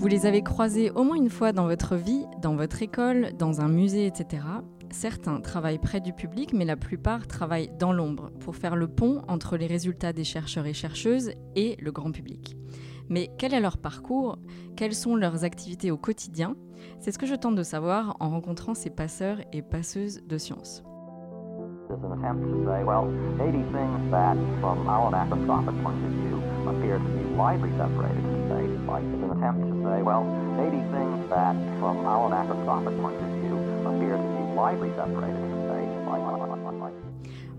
Vous les avez croisés au moins une fois dans votre vie, dans votre école, dans un musée, etc. Certains travaillent près du public, mais la plupart travaillent dans l'ombre pour faire le pont entre les résultats des chercheurs et chercheuses et le grand public. Mais quel est leur parcours? Quelles sont leurs activités au quotidien? C'est ce que je tente de savoir en rencontrant ces passeurs et passeuses de sciences. Say, well, 80 things that, from our macroscopic point of view, appear to be widely separated from space. Like, is an attempt to say, well, 80 things that, from our macroscopic point of view, appear to be widely separated from space. Like, like, like, like, like.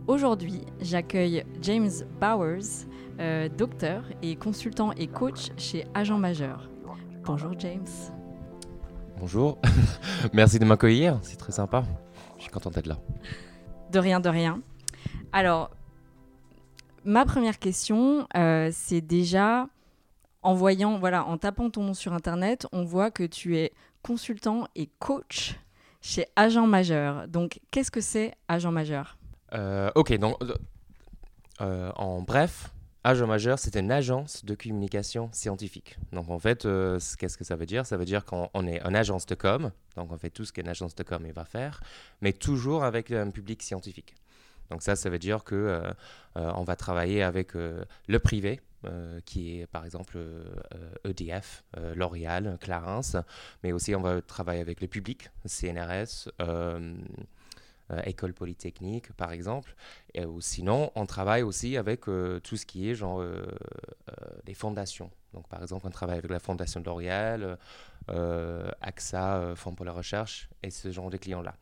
Aujourd'hui, j'accueille James Bowers, euh, docteur et consultant et coach chez Agent Majeur. Bonjour James. Bonjour, merci de m'accueillir, c'est très sympa. Je suis content d'être là. De rien, de rien. Alors, ma première question, euh, c'est déjà en voyant, voilà, en tapant ton nom sur Internet, on voit que tu es consultant et coach chez Agent Majeur. Donc, qu'est-ce que c'est Agent Majeur? Euh, ok, donc euh, euh, en bref, Agent Majeur, c'est une agence de communication scientifique. Donc en fait, qu'est-ce que ça veut dire? Ça veut dire qu'on on est une agence de com, donc on fait tout ce qu'une agence de com va faire, mais toujours avec un public scientifique. Donc ça, ça veut dire que on va travailler avec le privé, qui est par exemple euh, euh, EDF, euh, L'Oréal, Clarins, mais aussi on va travailler avec le public, CNRS, euh, euh, École Polytechnique par exemple. Et, ou sinon, on travaille aussi avec euh, tout ce qui est genre euh, euh, des fondations. Donc par exemple, on travaille avec la Fondation L'Oréal, euh, AXA, euh, Fonds pour la recherche, et ce genre de clients-là.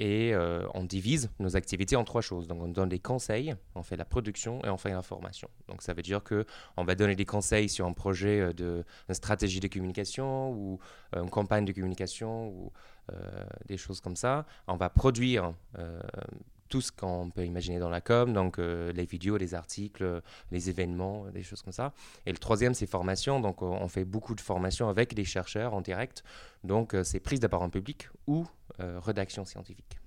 Et euh, on divise nos activités en trois choses. Donc on donne des conseils, on fait la production et on fait l'information. Donc ça veut dire que on va donner des conseils sur un projet euh, de stratégie de communication ou euh, une campagne de communication ou des choses comme ça. On va produire tout ce qu'on peut imaginer dans la com, donc euh, les vidéos, les articles, les événements, des choses comme ça. Et le troisième, c'est formation. Donc on fait beaucoup de formation avec des chercheurs en direct. Donc euh, c'est prise de parole en public ou euh, rédaction scientifique.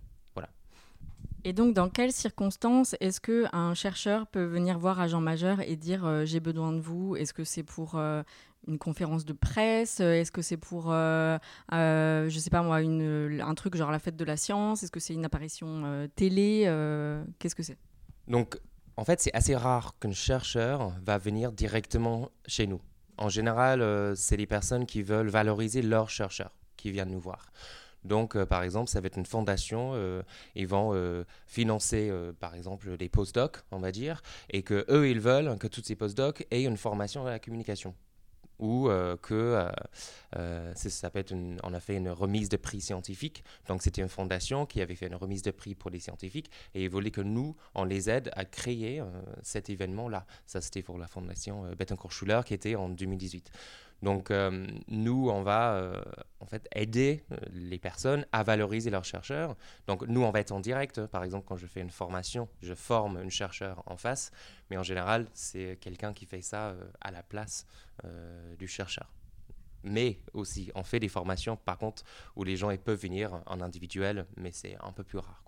Et donc, dans quelles circonstances est-ce que un chercheur peut venir voir Agent Majeur et dire j'ai besoin de vous? Est-ce que c'est pour une conférence de presse Est-ce que c'est pour, euh, euh, je sais pas moi, un truc genre la fête de la science Est-ce que c'est une apparition euh, télé Euh, Qu'est-ce que c'est? Donc, en fait, c'est assez rare qu'un chercheur va venir directement chez nous. En général, euh, c'est les personnes qui veulent valoriser leurs chercheurs qui viennent nous voir. Donc, euh, par exemple, ça va être une fondation. euh, ils vont euh, financer, euh, par exemple, des postdocs, on va dire, et que eux, ils veulent que tous ces postdocs aient une formation à la communication ou euh, que euh, euh, ça peut être on a fait une remise de prix scientifique. Donc c'était une fondation qui avait fait une remise de prix pour les scientifiques et ils voulaient que nous, on les aide à créer euh, cet événement-là. Ça c'était pour la fondation euh, Bettencourt-Schuller qui était en 2018. Donc euh, nous, on va euh, en fait aider euh, les personnes à valoriser leurs chercheurs. Donc nous, on va être en direct. Par exemple, quand je fais une formation, je forme un chercheur en face, mais en général, c'est quelqu'un qui fait ça à la place du chercheur. Mais aussi, on fait des formations, par contre, où les gens peuvent venir en individuel, mais c'est un peu plus rare.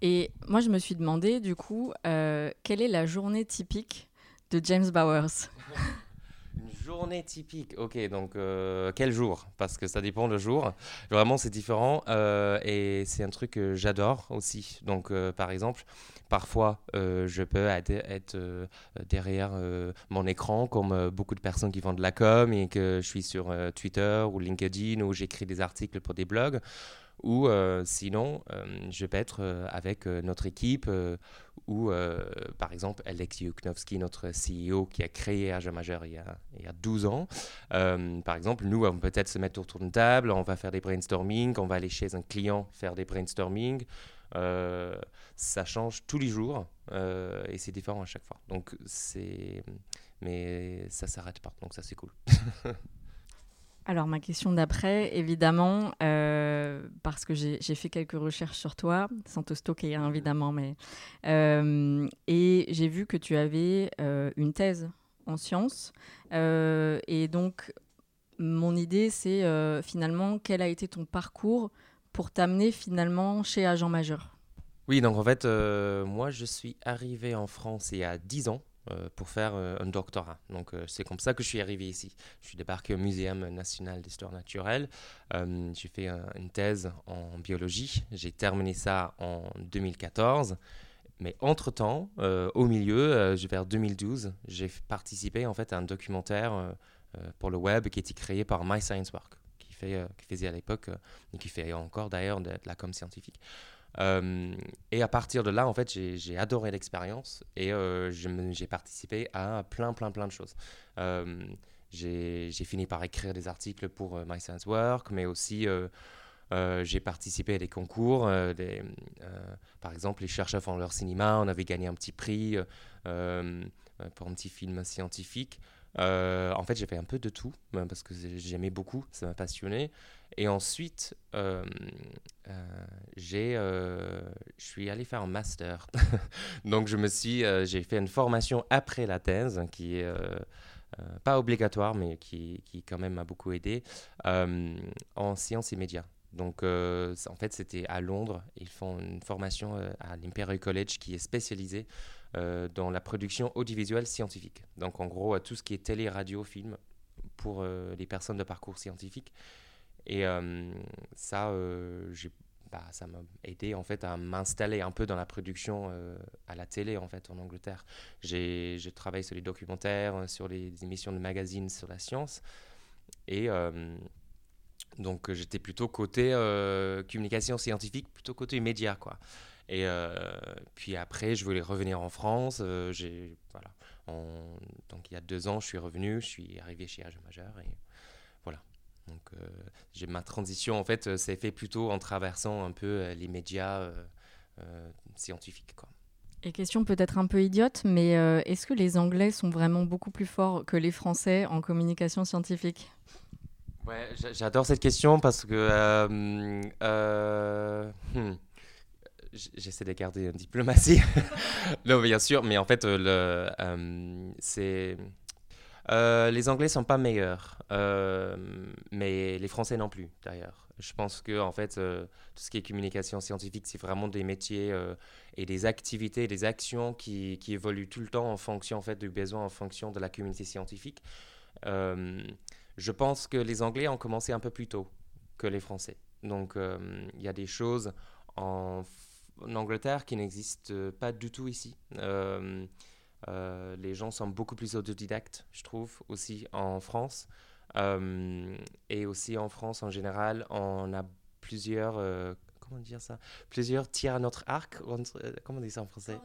Et moi, je me suis demandé, du coup, quelle est la journée typique de James Bowers? Une journée typique, ok, donc euh, quel jour? Parce que ça dépend le jour. Vraiment, c'est différent euh, et c'est un truc que j'adore aussi. Donc, euh, par exemple, parfois, je peux être, derrière mon écran, comme beaucoup de personnes qui font de la com et que je suis sur Twitter ou LinkedIn ou j'écris des articles pour des blogs. Ou euh, sinon, euh, je peux être euh, avec notre équipe ou, par exemple, Alex Yuknovski, notre CEO qui a créé Agent Majeur il y a, il y a 12 ans. Par exemple, nous, on peut peut-être se mettre autour d'une table, on va faire des brainstorming, on va aller chez un client faire des brainstorming. Ça change tous les jours et c'est différent à chaque fois. Donc, c'est. Mais ça s'arrête pas, donc ça, c'est cool. Alors, ma question d'après, évidemment, euh, parce que j'ai fait quelques recherches sur toi, sans te stocker, évidemment, mais. euh, et j'ai vu que tu avais euh, une thèse en sciences. Et donc, mon idée, c'est finalement, quel a été ton parcours pour t'amener finalement chez Agent Majeur? Oui, donc en fait, moi, je suis arrivé en France il y a 10 ans. Euh, pour faire euh, un doctorat. Donc euh, c'est comme ça que je suis arrivé ici. Je suis débarqué au Muséum national d'histoire naturelle. J'ai fait un- une thèse en biologie. J'ai terminé ça en 2014. Mais entre-temps, au milieu, vers 2012, j'ai participé en fait à un documentaire pour le web qui était créé par My Science Work, qui, faisait à l'époque, et qui fait encore d'ailleurs de la com scientifique. Euh, et à partir de là, en fait, j'ai adoré l'expérience et euh, j'ai participé à plein, plein, plein de choses. Euh, j'ai fini par écrire des articles pour My Science Work, mais aussi j'ai participé à des concours. par exemple, les chercheurs font leur cinéma, on avait gagné un petit prix pour un petit film scientifique. En fait, j'ai fait un peu de tout parce que j'ai- j'aimais beaucoup, ça m'a passionné. Et ensuite, euh, euh, j'ai, euh, je suis allé faire un master. Donc, je me suis, j'ai fait une formation après la thèse qui est pas obligatoire, mais qui, qui quand même m'a beaucoup aidé en sciences et médias. Donc, en fait, c'était à Londres. Ils font une formation à l'Imperial College qui est spécialisée dans la production audiovisuelle scientifique. Donc, en gros, tout ce qui est télé, radio, film pour les personnes de parcours scientifique. Et euh, ça, euh, j'ai- bah, ça m'a aidé en fait à m'installer un peu dans la production euh, à la télé en fait en Angleterre. J'ai travaillé sur les documentaires, sur les émissions de magazines sur la science. Et donc j'étais plutôt côté communication scientifique, plutôt côté média quoi. Et puis après, je voulais revenir en France. j'ai voilà. Donc il y a deux ans, je suis revenu, je suis arrivé chez Age Majeur. Donc euh, j'ai ma transition en fait, euh, s'est fait plutôt en traversant un peu euh, les médias scientifiques quoi. Et question peut-être un peu idiote, mais euh, est-ce que les Anglais sont vraiment beaucoup plus forts que les Français en communication scientifique? Ouais, j'a- j'adore cette question parce que euh, euh, hmm, j'essaie de garder une diplomatie. non, bien sûr, mais en fait, c'est euh, les Anglais sont pas meilleurs, euh, mais les Français non plus d'ailleurs. Je pense que en fait, euh, tout ce qui est communication scientifique, c'est vraiment des métiers et des activités, des actions qui, évoluent tout le temps en fonction en fait du besoin, en fonction de la communauté scientifique. Je pense que les Anglais ont commencé un peu plus tôt que les Français. Donc, il y a des choses en Angleterre qui n'existent pas du tout ici. Euh, les gens sont beaucoup plus autodidactes, je trouve, aussi en France. Euh, et aussi en France, en général, on a plusieurs... euh, comment dire ça? Plusieurs tirs à notre arc. euh, Comment on dit ça en français?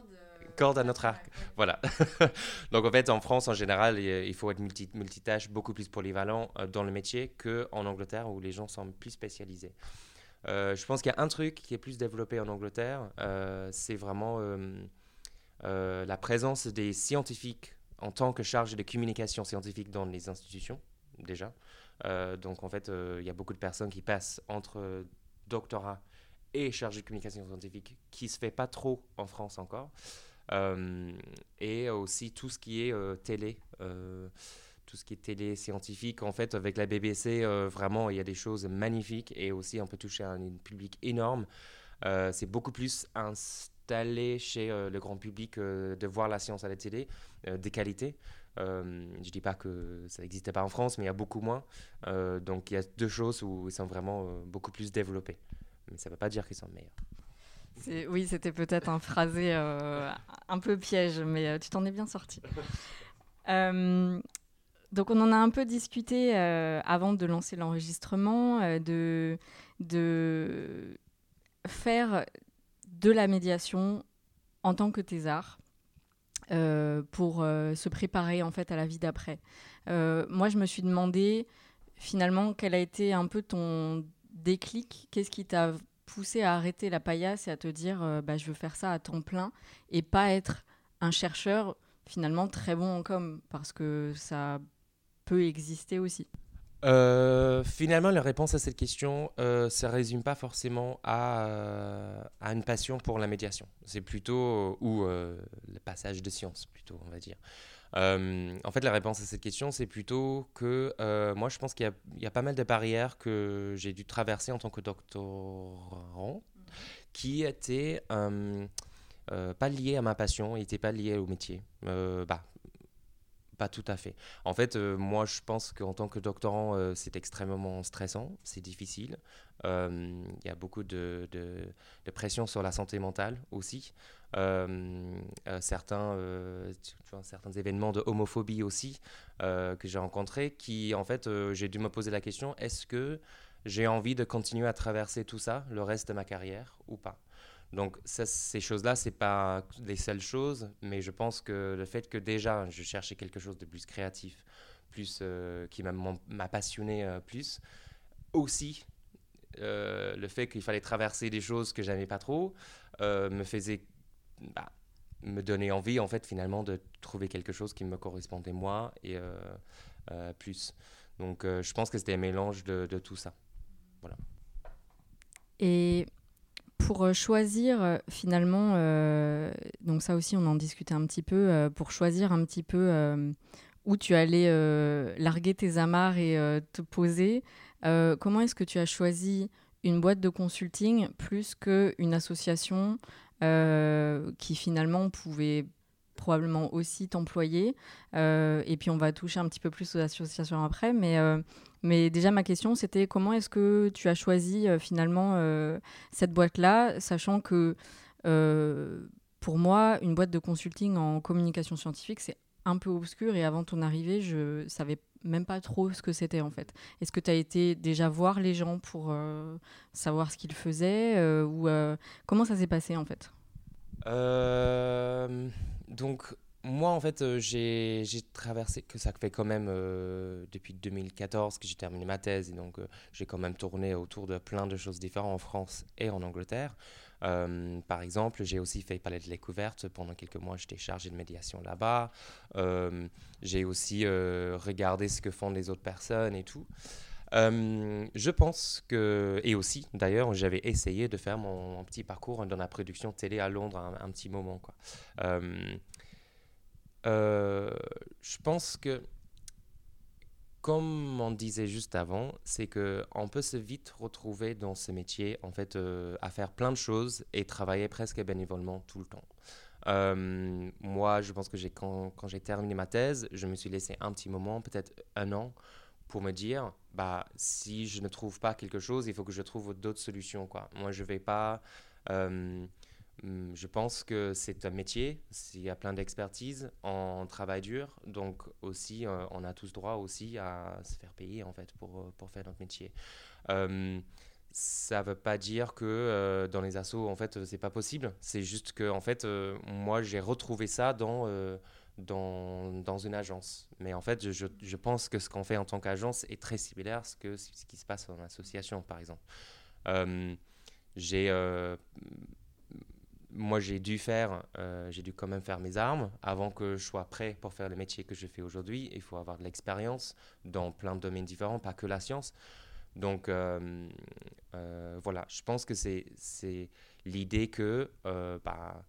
Corde à notre arc. Voilà. Donc en fait, en France, en général, il faut être multi- multitâche, beaucoup plus polyvalent dans le métier qu'en Angleterre où les gens sont plus spécialisés. Je pense qu'il y a un truc qui est plus développé en Angleterre, c'est vraiment euh, la présence des scientifiques en tant que chargé de communication scientifique dans les institutions, déjà. Euh, donc en fait, euh, il y a beaucoup de personnes qui passent entre doctorat et chargé de communication scientifique, qui se fait pas trop en France encore. Et aussi tout ce qui est télé, tout ce qui est télé scientifique. En fait, avec la BBC, vraiment, il y a des choses magnifiques et aussi on peut toucher un, un public énorme. C'est beaucoup plus installé chez euh, le grand public euh, de voir la science à la télé, euh, de qualité. Euh, je dis pas que ça n'existait pas en France, mais il y a beaucoup moins. Donc il y a deux choses où ils sont vraiment beaucoup plus développés. Mais ça ne veut pas dire qu'ils sont meilleurs. Oui, c'était peut-être un phrasé un peu piège, mais tu t'en es bien sorti. Donc on en a un peu discuté avant de lancer l'enregistrement, de, de faire de la médiation en tant que thésard euh, pour euh, se préparer en fait à la vie d'après. Euh, moi, je me suis demandé finalement quel a été un peu ton déclic, qu'est-ce qui t'a poussé à arrêter la paillasse et à te dire bah, je veux faire ça à temps plein et pas être un chercheur finalement très bon en com parce que ça peut exister aussi? Euh, finalement, la réponse à cette question, euh, ça ne résume pas forcément à, euh, à une passion pour la médiation. C'est plutôt, ou euh, le passage de science, plutôt, on va dire. En fait, la réponse à cette question, c'est plutôt que moi, je pense qu'il y a- pas mal de barrières que j'ai dû traverser en tant que doctorant qui étaient pas liées à ma passion, n'étaient pas liées au métier. Bah, pas tout à fait. En fait, euh, moi, je pense qu'en tant que doctorant, euh, c'est extrêmement stressant, c'est difficile. Euh, Il y a beaucoup de, pression sur la santé mentale aussi. Certains, certains événements de homophobie aussi que j'ai rencontrés, qui en fait, j'ai dû me poser la question est-ce que j'ai envie de continuer à traverser tout ça le reste de ma carrière ou pas? Donc ces choses-là, c'est pas les seules choses, mais je pense que le fait que déjà je cherchais quelque chose de plus créatif, plus euh, qui m'a passionné euh, plus, aussi euh, le fait qu'il fallait traverser des choses que j'aimais pas trop, me faisait bah, me donner envie en fait finalement de trouver quelque chose qui me correspondait moi et plus. Donc je pense que c'était un mélange de, de tout ça. Et pour euh, choisir euh, finalement, euh, donc ça aussi on en discutait un petit peu, pour choisir un petit peu où tu allais larguer tes amarres et te poser, comment est-ce que tu as choisi une boîte de consulting plus qu'une association qui finalement pouvait probablement aussi t'employer Et puis on va toucher un petit peu plus aux associations après, mais... mais déjà, ma question, c'était comment est-ce que tu as choisi euh, finalement euh, cette boîte-là, sachant que euh, pour moi, une boîte de consulting en communication scientifique, c'est un peu obscur et avant ton arrivée, je savais même pas trop ce que c'était en fait. Est-ce que tu as été déjà voir les gens pour savoir ce qu'ils faisaient ou comment ça s'est passé en fait? Donc, moi, en fait, euh, j'ai traversé, que ça fait quand même euh, depuis 2014 que j'ai terminé ma thèse, et donc euh, j'ai quand même tourné autour de plein de choses différentes en France et en Angleterre. Par exemple, j'ai aussi fait Palais de Découverte. Pendant quelques mois, j'étais chargé de médiation là-bas. J'ai aussi regardé ce que font les autres personnes et tout. Je pense que, et aussi d'ailleurs, j'avais essayé de faire mon, petit parcours dans la production télé à Londres un, petit moment. Je pense que, comme on disait juste avant, c'est que on peut se vite retrouver dans ce métier, en fait, euh, à faire plein de choses et travailler presque bénévolement tout le temps. Euh, moi, je pense que quand, quand j'ai terminé ma thèse, je me suis laissé un petit moment, peut-être un an, pour me dire, bah, si je ne trouve pas quelque chose, il faut que je trouve d'autres solutions. Moi, je vais pas... euh, je pense que c'est un métier, il y a plein d'expertise, on travaille dur, donc aussi, euh, on a tous droit aussi à se faire payer, en fait, pour, euh, pour faire notre métier. Euh, ça veut pas dire que euh, dans les assos, en fait, c'est pas possible. C'est juste que, en fait, moi, j'ai retrouvé ça dans, dans, dans une agence. Mais en fait, je, je pense que ce qu'on fait en tant qu'agence est très similaire à ce, que, ce qui se passe en association, par exemple. Euh, j'ai, moi, j'ai dû faire, euh, j'ai dû quand même faire mes armes avant que je sois prêt pour faire le métier que je fais aujourd'hui. Il faut avoir de l'expérience dans plein de domaines différents, pas que la science. Donc euh, euh, voilà, je pense que c'est l'idée que bah,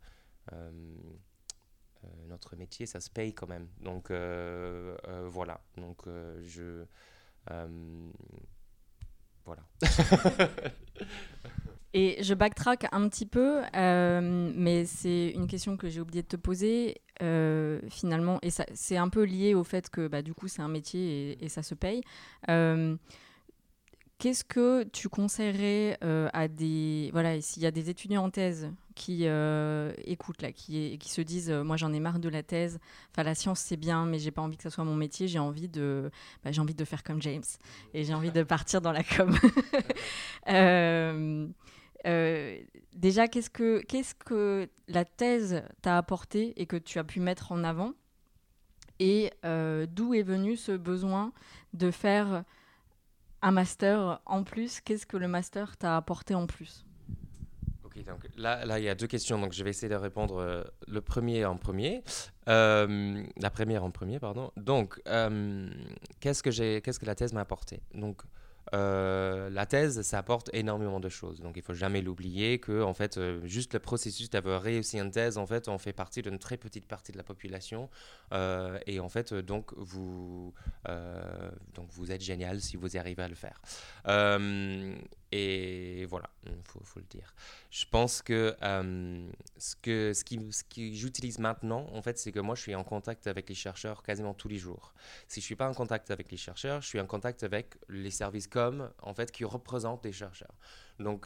notre métier, ça se paye quand même. Donc voilà, donc je voilà. Et je backtrack un petit peu, euh, mais c'est une question que j'ai oublié de te poser euh, finalement, et c'est un peu lié au fait que bah, du coup c'est un métier et, ça se paye. Euh, Qu'est-ce que tu conseillerais à des voilà, s'il y a des étudiants en thèse qui écoutent là, qui, qui se disent moi j'en ai marre de la thèse, enfin la science c'est bien, mais j'ai pas envie que ça soit mon métier, j'ai envie bah, j'ai envie de faire comme James et j'ai envie de partir dans la com. Euh, déjà, qu'est-ce que, la thèse t'a apporté et que tu as pu mettre en avant Et euh, d'où est venu ce besoin de faire un master en plus? Qu'est-ce que le master t'a apporté en plus? Ok, donc là, il y a deux questions, donc je vais essayer de répondre euh, le premier en premier. La première en premier, pardon. Donc, qu'est-ce que j'ai, qu'est-ce que la thèse m'a apporté? Donc, euh, la thèse, ça apporte énormément de choses. Donc, il faut jamais l'oublier que, en fait, euh, juste le processus d'avoir réussi une thèse, en fait, on fait partie d'une très petite partie de la population. Euh, et en fait, donc, vous, donc, vous êtes génial si vous arrivez à le faire. Et voilà, il faut, le dire. Je pense que euh, ce que ce qui, ce qui j'utilise maintenant, en fait, c'est que moi, je suis en contact avec les chercheurs quasiment tous les jours. Si je suis pas en contact avec les chercheurs, je suis en contact avec les services comme, en fait, qui représentent les chercheurs. Donc,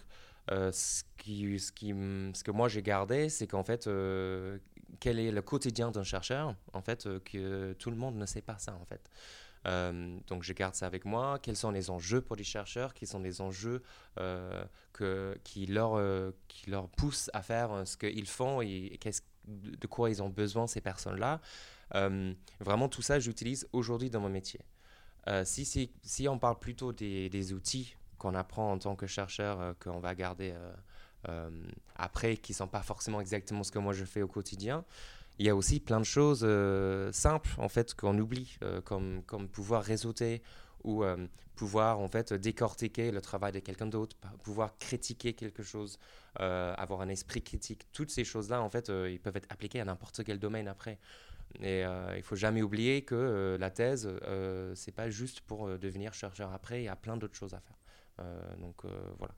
euh, ce, qui, ce, qui, ce que moi j'ai gardé, c'est qu'en fait, euh, quel est le quotidien d'un chercheur En fait, que tout le monde ne sait pas ça, en fait. Euh, donc je garde ça avec moi. Quels sont les enjeux pour les chercheurs? Quels sont les enjeux euh, que, qui, leur, euh, qui leur poussent à faire ce qu'ils font et, de quoi ils ont besoin ces personnes-là? Vraiment tout ça, j'utilise aujourd'hui dans mon métier. si, si, si, on parle plutôt des, des outils qu'on apprend en tant que chercheur, qu'on va garder après, qui ne sont pas forcément exactement ce que moi je fais au quotidien, il y a aussi plein de choses euh, simples en fait qu'on oublie, euh, comme, comme pouvoir réseauter ou euh, pouvoir en fait décortiquer le travail de quelqu'un d'autre, pouvoir critiquer quelque chose, avoir un esprit critique. Toutes ces choses-là en fait, ils peuvent être appliquées à n'importe quel domaine après. Et il faut jamais oublier que la thèse, c'est pas juste pour devenir chercheur après, il y a plein d'autres choses à faire. donc voilà.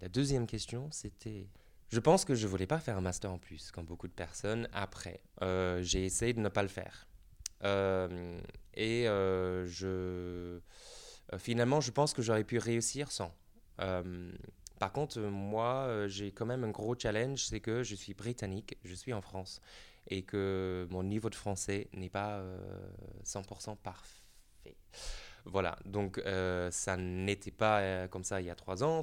la deuxième question, c'était je pense que je voulais pas faire un master en plus, comme beaucoup de personnes. Après, euh, j'ai essayé de ne pas le faire. Euh, et euh, je, finalement, je pense que j'aurais pu réussir sans. par contre, moi, j'ai quand même un gros challenge, c'est que je suis britannique, je suis en France, et que mon niveau de français n'est pas 100% parfait. Voilà, donc ça n'était pas comme ça il y a trois ans,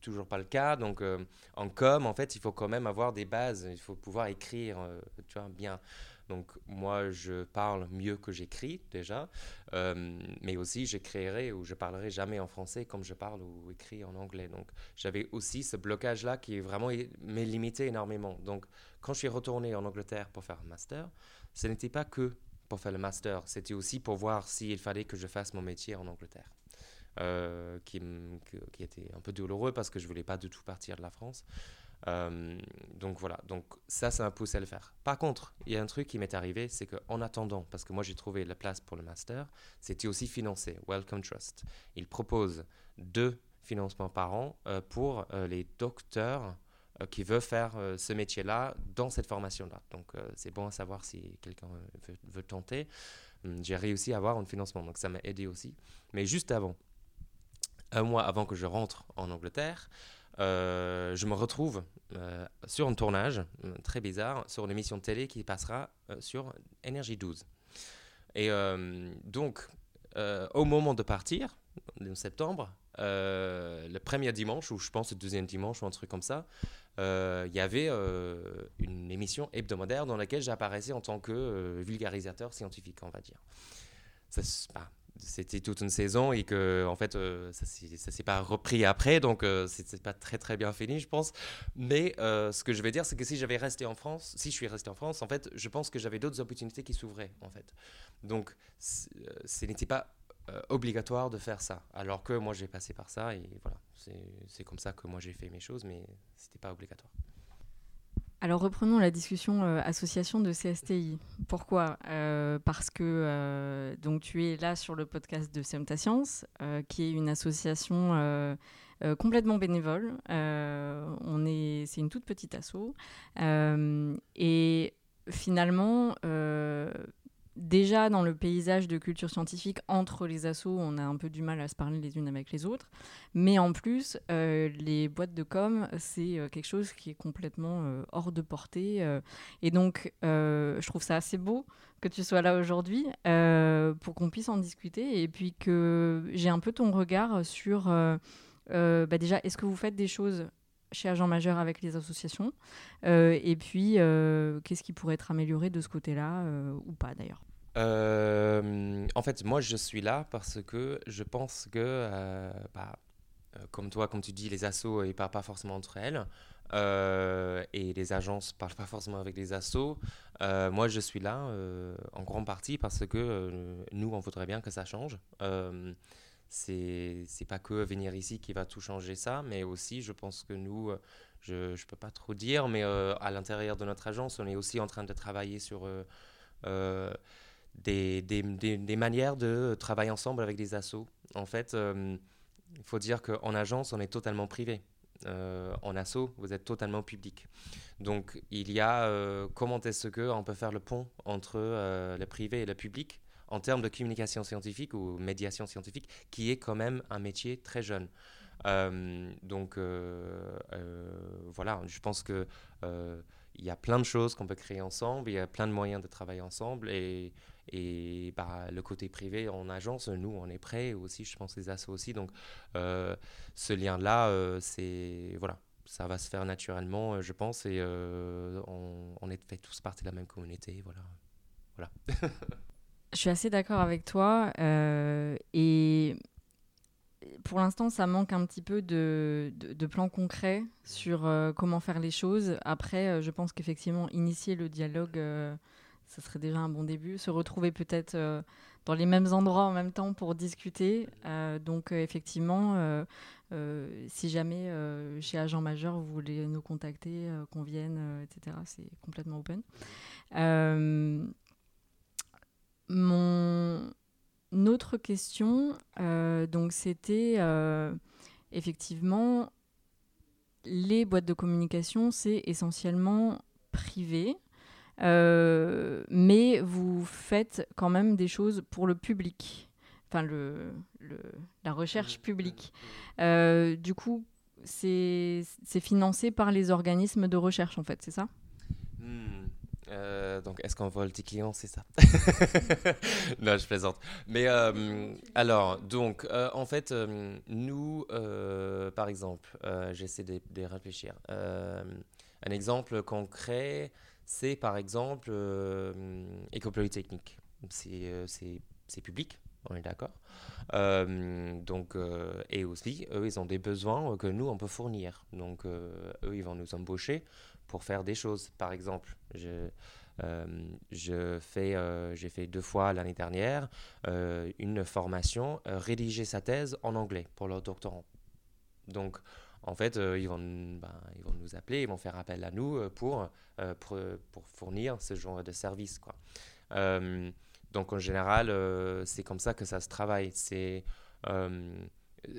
toujours pas le cas. Donc, euh, en com, en fait, il faut quand même avoir des bases. Il faut pouvoir écrire, euh, tu vois, bien. Donc, moi, je parle mieux que j'écris déjà, euh, mais aussi j'écrirai ou je parlerai jamais en français comme je parle ou écris en anglais. Donc, j'avais aussi ce blocage-là qui vraiment m'est limité énormément. Donc, quand je suis retourné en Angleterre pour faire un master, ce n'était pas que pour faire le master, c'était aussi pour voir s'il fallait que je fasse mon métier en Angleterre. Euh, qui, était un peu douloureux parce que je voulais pas du tout partir de la France. Euh, donc voilà, donc ça, ça m'a poussé à le faire. Par contre, il y a un truc qui m'est arrivé, c'est qu'en attendant, parce que moi j'ai trouvé la place pour le master, c'était aussi financé, Welcome Trust. Il propose deux financements par an euh, pour les docteurs qui veulent faire ce métier-là dans cette formation-là. Donc c'est bon à savoir si quelqu'un veut, veut, tenter. Hum, j'ai réussi à avoir un financement, donc ça m'a aidé aussi. Mais juste avant, un mois avant que je rentre en Angleterre, euh, je me retrouve euh, sur un tournage euh, très bizarre sur une émission de télé qui passera sur Énergie 12. Et donc, au moment de partir, en septembre, le premier dimanche, ou je pense le deuxième dimanche, ou un truc comme ça, il y avait une émission hebdomadaire dans laquelle j'apparaissais en tant que vulgarisateur scientifique, on va dire. Ça, bah, c'était toute une saison et que en fait euh, ça ça s'est pas repris après donc euh, c'est pas très très bien fini je pense. Mais euh, ce que je vais dire c'est que si j'avais resté en France si je suis resté en France en fait je pense que j'avais d'autres opportunités qui s'ouvraient en fait. Donc ce n'était pas obligatoire de faire ça alors que moi j'ai passé par ça et voilà c'est comme ça que moi j'ai fait mes choses mais c'était pas obligatoire alors reprenons la discussion euh, association de CSTI. Pourquoi? Euh, Parce que euh, donc tu es là sur le podcast de Semta Science, qui est une association complètement bénévole. on est, c'est une toute petite asso, et finalement déjà dans le paysage de culture scientifique entre les assos, on a un peu du mal à se parler les unes avec les autres. Mais en plus, euh, les boîtes de com, c'est euh, quelque chose qui est complètement euh, hors de portée. et donc, je trouve ça assez beau que tu sois là aujourd'hui pour qu'on puisse en discuter et puis que j'ai un peu ton regard sur, bah déjà, est-ce que vous faites des choses chez Agent Majeur avec les associations Et puis, qu'est-ce qui pourrait être amélioré de ce côté-là ou pas d'ailleurs? Euh, en fait, moi, je suis là parce que je pense que, euh, bah, euh, comme toi, comme tu dis, les assos, ne parlent pas forcément entre elles. et les agences ne parlent pas forcément avec les assos. moi, je suis là en grande partie parce que nous, on voudrait bien que ça change. C'est c'est pas que venir ici qui va tout changer ça, mais aussi, je pense que nous, je ne peux pas trop dire, mais à l'intérieur de notre agence, on est aussi en train de travailler sur des, des, des, manières de travailler ensemble avec des assos. En fait, euh, il faut dire qu'en agence, on est totalement privé. en asso, vous êtes totalement public. Donc, il y a comment est-ce qu'on peut faire le pont entre le privé et le public? En termes de communication scientifique ou médiation scientifique, qui est quand même un métier très jeune. Euh, donc euh, euh, voilà, je pense que il y a plein de choses qu'on peut créer ensemble, il y a plein de moyens de travailler ensemble et, et bah, le côté privé en agence, nous on est prêts aussi, je pense les assos aussi. Donc ce lien-là, c'est voilà, ça va se faire naturellement, je pense, et on, on, est fait tous partie de la même communauté, voilà. voilà. Je suis assez d'accord avec toi. Euh, et pour l'instant, ça manque un petit peu de, de, plans concrets sur euh, comment faire les choses. Après, euh, je pense qu'effectivement, initier le dialogue, ça serait déjà un bon début. Se retrouver peut-être dans les mêmes endroits en même temps pour discuter. donc, effectivement, si jamais chez Agent Majeur, vous voulez nous contacter, qu'on vienne, etc., c'est complètement open. Mon autre question, euh, donc c'était euh, effectivement les boîtes de communication, c'est essentiellement privé, euh, mais vous faites quand même des choses pour le public, enfin le, la recherche publique. du coup, c'est financé par les organismes de recherche en fait, c'est ça? Hmm. Euh, donc, est-ce qu'on vole tes clients, c'est ça Non, je plaisante. Mais euh, alors, donc, euh, en fait, nous, par exemple, j'essaie de, de, réfléchir. un exemple concret, c'est par exemple École Polytechnique. C'est public, on est d'accord. donc, et aussi, eux, ils ont des besoins que nous, on peut fournir. Donc, eux, ils vont nous embaucher pour faire des choses. Par exemple, je, euh, je fais, euh, j'ai fait deux fois l'année dernière euh, une formation, rédiger sa thèse en anglais pour leur doctorant. Donc, en fait, ils, vont, ben, ils vont nous appeler, ils vont faire appel à nous pour, pour, pour, fournir ce genre de service. Quoi. donc, en général, c'est comme ça que ça se travaille. C'est,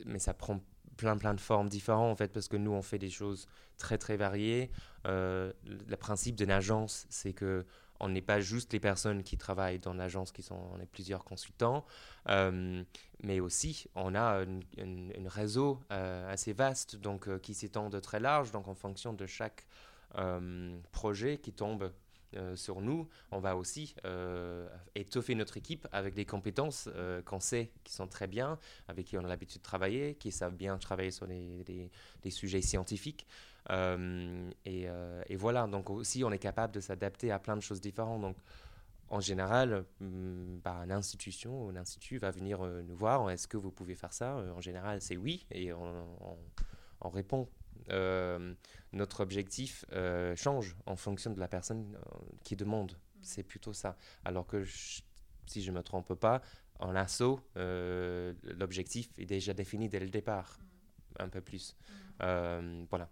mais ça prend plein plein de formes différentes en fait parce que nous on fait des choses très très variées. Euh, le principe d'une agence c'est que on n'est pas juste les personnes qui travaillent dans l'agence qui sont on est plusieurs consultants, euh, mais aussi on a un réseau euh, assez vaste donc qui s'étend de très large donc en fonction de chaque projet qui tombe euh, sur nous, on va aussi euh, étoffer notre équipe avec des compétences euh, qu'on sait qui sont très bien, avec qui on a l'habitude de travailler, qui savent bien travailler sur des, sujets scientifiques. Et, voilà, donc aussi on est capable de s'adapter à plein de choses différentes. Donc en général, hmm, bah, institution ou un institut va venir nous voir, est-ce que vous pouvez faire ça? En général, c'est oui, et on répond euh, notre objectif euh, change en fonction de la personne euh, qui demande. C'est plutôt ça. Alors que si je ne me trompe pas, en assaut, l'objectif est déjà défini dès le départ, un peu plus. voilà.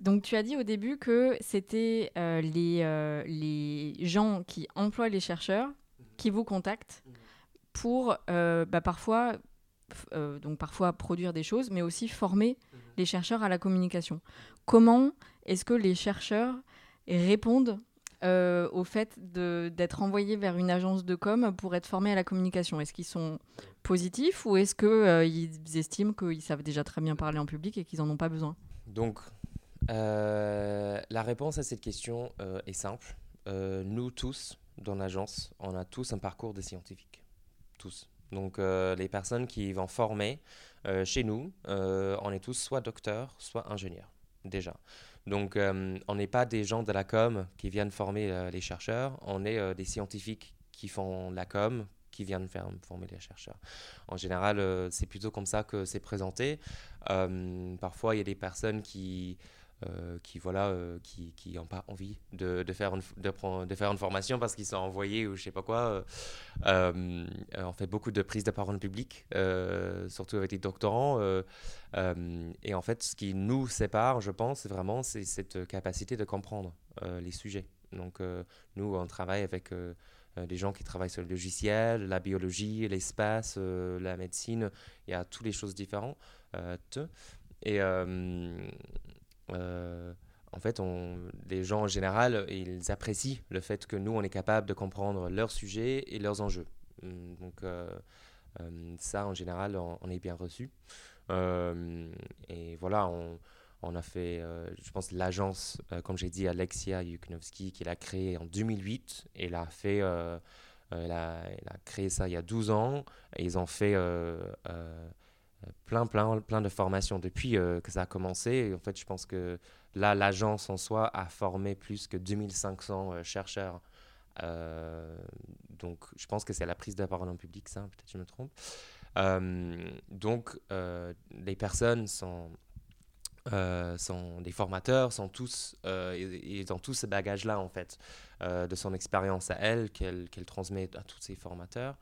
donc tu as dit au début que c'était les, les gens qui emploient les chercheurs qui vous contactent pour bah, parfois donc parfois produire des choses, mais aussi former les chercheurs à la communication. Comment est-ce que les chercheurs répondent euh, au fait d'être envoyés vers une agence de com pour être formés à la communication? Est-ce qu'ils sont positifs ou est-ce qu'ils euh, estiment qu'ils savent déjà très bien parler en public et qu'ils n'en ont pas besoin? Donc, euh, la réponse à cette question est simple. nous tous, dans l'agence, on a tous un parcours de scientifique. Tous. Donc, les personnes qui vont former, chez nous, tous soit docteurs, soit ingénieurs, déjà. Donc, euh, on n'est pas des gens de la com qui viennent former les chercheurs, on est des scientifiques qui font la com, qui viennent faire former les chercheurs. En général, c'est plutôt comme ça que c'est présenté. parfois, il y a des personnes qui euh, qui voilà euh, qui qui n'ont pas envie de, de faire une, de, faire une formation parce qu'ils sont envoyés ou je sais pas quoi euh, on fait beaucoup de prises de parole publique surtout avec des doctorants et en fait ce qui nous sépare je pense vraiment c'est cette capacité de comprendre les sujets donc nous on travaille avec des gens qui travaillent sur le logiciel, la biologie, l'espace, la médecine, il y a toutes les choses différentes. et en fait, les gens en général, ils apprécient le fait que nous, on est capable de comprendre leurs sujets et leurs enjeux. Hum, donc, ça, en général, on, est bien reçu. et voilà, on, a fait, euh, je pense, l'agence, euh, comme j'ai dit, Alexia Yuknovski, qu'il a créée en 2008. Et elle a, fait, euh, elle a, créé ça il y a 12 ans. Et ils ont fait plein, plein, plein de formations depuis que ça a commencé. Et en fait, je pense que là, l'agence en soi a formé plus que 2500 chercheurs. donc, je pense que c'est la prise de parole en public, ça, peut-être je me trompe. donc, les personnes sont euh, sont des formateurs, sont tous, euh, ils ont tous ce bagage-là en fait, euh, de son expérience à elle qu'elle transmet à tous ses formateurs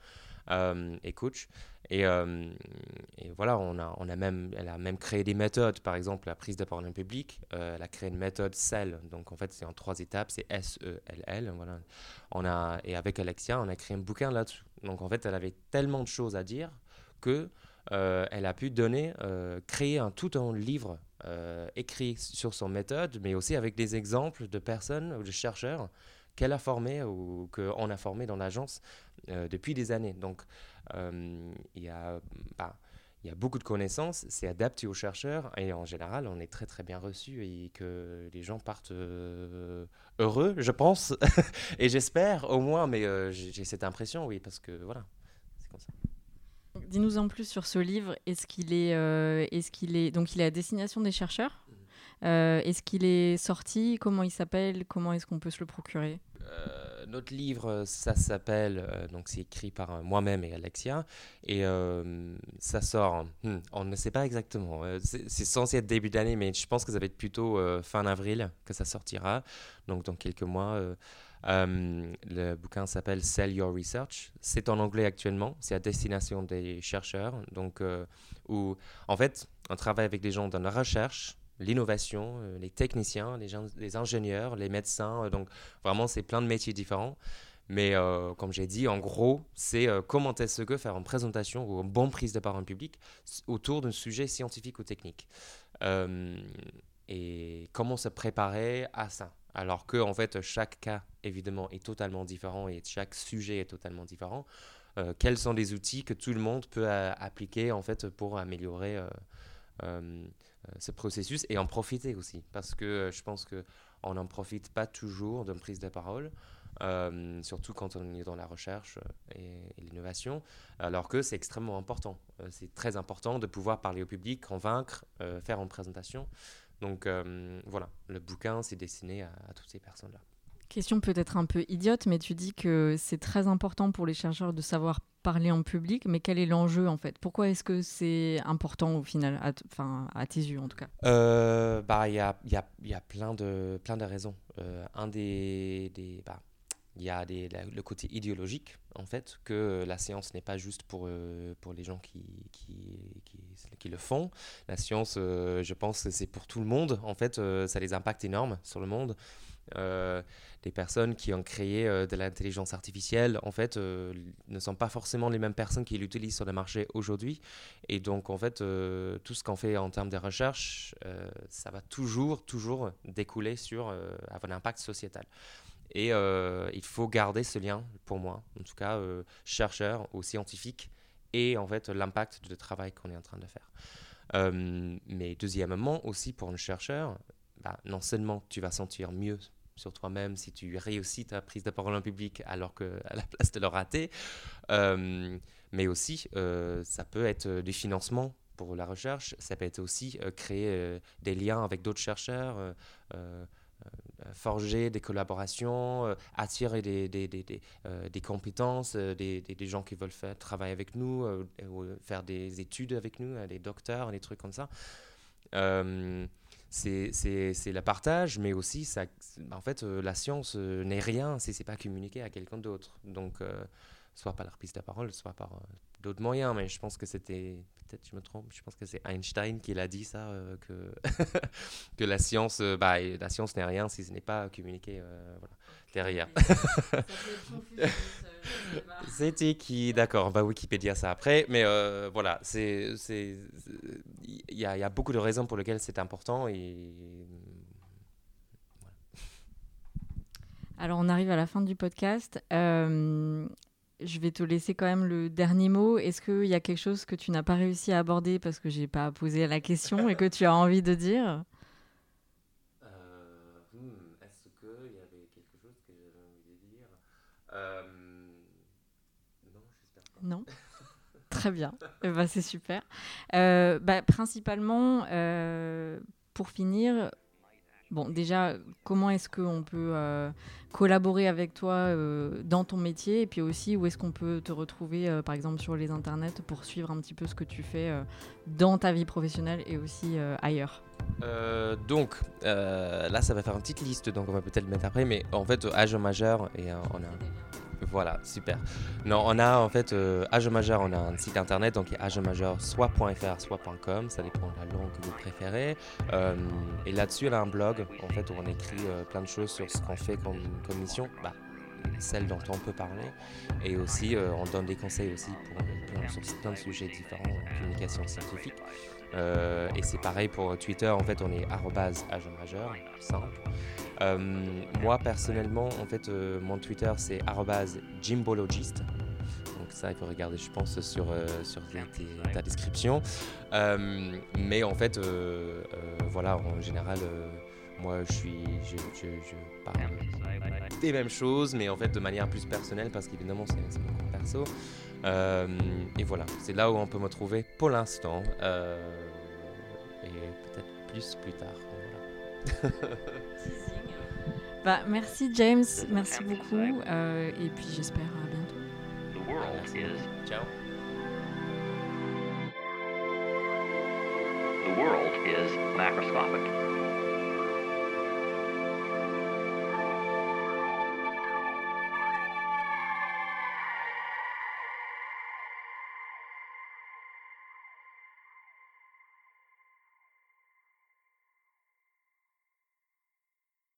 et coachs. Et, et, voilà, on a, on a même, elle a même créé des méthodes, par exemple la prise de parole en public. elle a créé une méthode CEL, donc en fait c'est en trois étapes, c'est S-E-L-L. Voilà. On a, et avec Alexia, on a créé un bouquin là-dessus. Donc en fait, elle avait tellement de choses à dire que elle a pu donner, créer un tout un livre euh, écrit sur son méthode, mais aussi avec des exemples de personnes ou de chercheurs qu'elle a formés ou qu'on a formés dans l'agence euh, depuis des années. Donc, euh, il y a... Bah, il y a beaucoup de connaissances, c'est adapté aux chercheurs et en général, on est très très bien reçu et que les gens partent heureux, je pense, et j'espère au moins, mais j'ai cette impression, oui, parce que voilà, c'est comme ça. Dis-nous en plus sur ce livre. Est-ce qu'il est, euh, est-ce qu'il est, donc il est à destination des chercheurs? Euh, est-ce qu'il est sorti? Comment il s'appelle? Comment est-ce qu'on peut se le procurer? Euh, Notre livre, ça s'appelle, donc c'est écrit par moi-même et Alexia, et ça sort, hmm, on ne sait pas exactement, c'est censé être début d'année, mais je pense que ça va être plutôt fin avril que ça sortira, donc dans quelques mois. Euh, le bouquin s'appelle Sell Your Research. C'est en anglais actuellement. C'est à destination des chercheurs. Donc, euh, où, en fait, on travaille avec des gens dans la recherche, l'innovation, euh, les techniciens, les, ingénieurs, les médecins. donc, vraiment, c'est plein de métiers différents. Mais comme j'ai dit, en gros, c'est comment est-ce que faire une présentation ou une bonne prise de parole publique autour d'un sujet scientifique ou technique. et comment se préparer à ça? Alors que, en fait, chaque cas, évidemment, est totalement différent et chaque sujet est totalement différent. Euh, quels sont les outils que tout le monde peut euh, appliquer, en fait, pour améliorer euh, ce processus et en profiter aussi Parce que je pense qu'on n'en profite pas toujours d'une prise de parole. surtout quand on est dans la recherche et, l'innovation, alors que c'est extrêmement important. c'est très important de pouvoir parler au public, convaincre, faire une présentation. Donc euh, voilà, le bouquin, c'est destiné à, toutes ces personnes-là. Question peut-être un peu idiote, mais tu dis que c'est très important pour les chercheurs de savoir parler en public, mais quel est l'enjeu en fait? Pourquoi est-ce que c'est important au final, enfin à, tes yeux en tout cas? Euh, Bah il y a, y, a, y a, plein de plein de raisons. Euh, un des, des bah, il y a le côté idéologique, en fait, que la science n'est pas juste pour, euh, pour les gens qui, qui, qui, le font. La science, je pense c'est pour tout le monde. En fait, ça a des impacts énormes sur le monde. Les personnes qui ont créé de l'intelligence artificielle, en fait, ne sont pas forcément les mêmes personnes qui l'utilisent sur le marché aujourd'hui. Et donc, en fait, tout ce qu'on fait en termes de recherche, ça va toujours, toujours découler sur avoir un impact sociétal. Et euh, il faut garder ce lien, pour moi, en tout cas, euh, chercheur ou scientifique, et en fait l'impact du travail qu'on est en train de faire. Euh, mais deuxièmement, aussi pour un chercheur, bah, non seulement tu vas sentir mieux sur toi-même si tu réussis ta prise de parole en public alors qu'à la place de le rater, mais aussi ça peut être du financement pour la recherche, ça peut être aussi créer des liens avec d'autres chercheurs euh, forger des collaborations, euh, attirer des, des, des, euh, des compétences, des, des, gens qui veulent faire, travailler avec nous, faire des études avec nous, des docteurs, des trucs comme ça. C'est le partage, mais aussi, ça, en fait, la science n'est rien si c'est pas communiqué à quelqu'un d'autre. Donc, soit par la prise de parole, soit par euh, d'autres moyens. Mais je pense que c'était, peut-être je me trompe, je pense que c'est Einstein qui l'a dit ça, euh, que, que la science, euh, bah, la science n'est rien si ce n'est pas communiqué euh, voilà, derrière. C'était qui D'accord, on va Wikipédia ça après. Mais euh, voilà, c'est, c'est, il y, a- il y a beaucoup de raisons pour lesquelles c'est important et Alors, on arrive à la fin du podcast. Euh, je vais te laisser quand même le dernier mot. Est-ce qu'il y a quelque chose que tu n'as pas réussi à aborder parce que j'ai pas posé la question et que tu as envie de dire? Euh, hmm, Est-ce qu'il y avait quelque chose que j'avais envie de dire? Euh, Non, j'espère pas. Non? Très bien. Eh ben, c'est super. Euh, bah, principalement, pour finir, bon, déjà, comment est-ce qu'on peut euh, collaborer avec toi euh, dans ton métier? Et puis aussi où est-ce qu'on peut te retrouver, euh, par exemple, sur les internets pour suivre un petit peu ce que tu fais dans ta vie professionnelle et aussi ailleurs? Donc, là, ça va faire une petite liste, donc on va peut-être le mettre après, mais en fait, âge majeur, et on a. Voilà, super. Non, on a en fait, euh, majeur, on a un site internet, donc âge majeur, soit.fr, soit.com, ça dépend de la langue que vous préférez. Euh, et là-dessus, on a un blog, en fait, où on écrit euh, plein de choses sur ce qu'on fait comme, mission, bah, celle dont on peut parler. Et aussi, euh, on donne des conseils aussi pour, sur plein de sujets différents, en communication scientifique. Et c'est pareil pour Twitter, en fait, on est arrobase âge majeur, simple. Euh, moi, personnellement, en fait, euh, mon Twitter, c'est jimbologist. Donc ça, il faut regarder, je pense, sur, euh, ta description. Mais en fait, voilà, en général, moi, je suis, je, parle des mêmes choses, mais en fait de manière plus personnelle, parce qu'évidemment, c'est mon compte perso. Et voilà, c'est là où on peut me trouver pour l'instant. et peut-être plus plus tard. Voilà. Bah, merci James, merci beaucoup euh, et puis j'espère à bientôt. The world Merci. is Ciao. the world is macroscopic.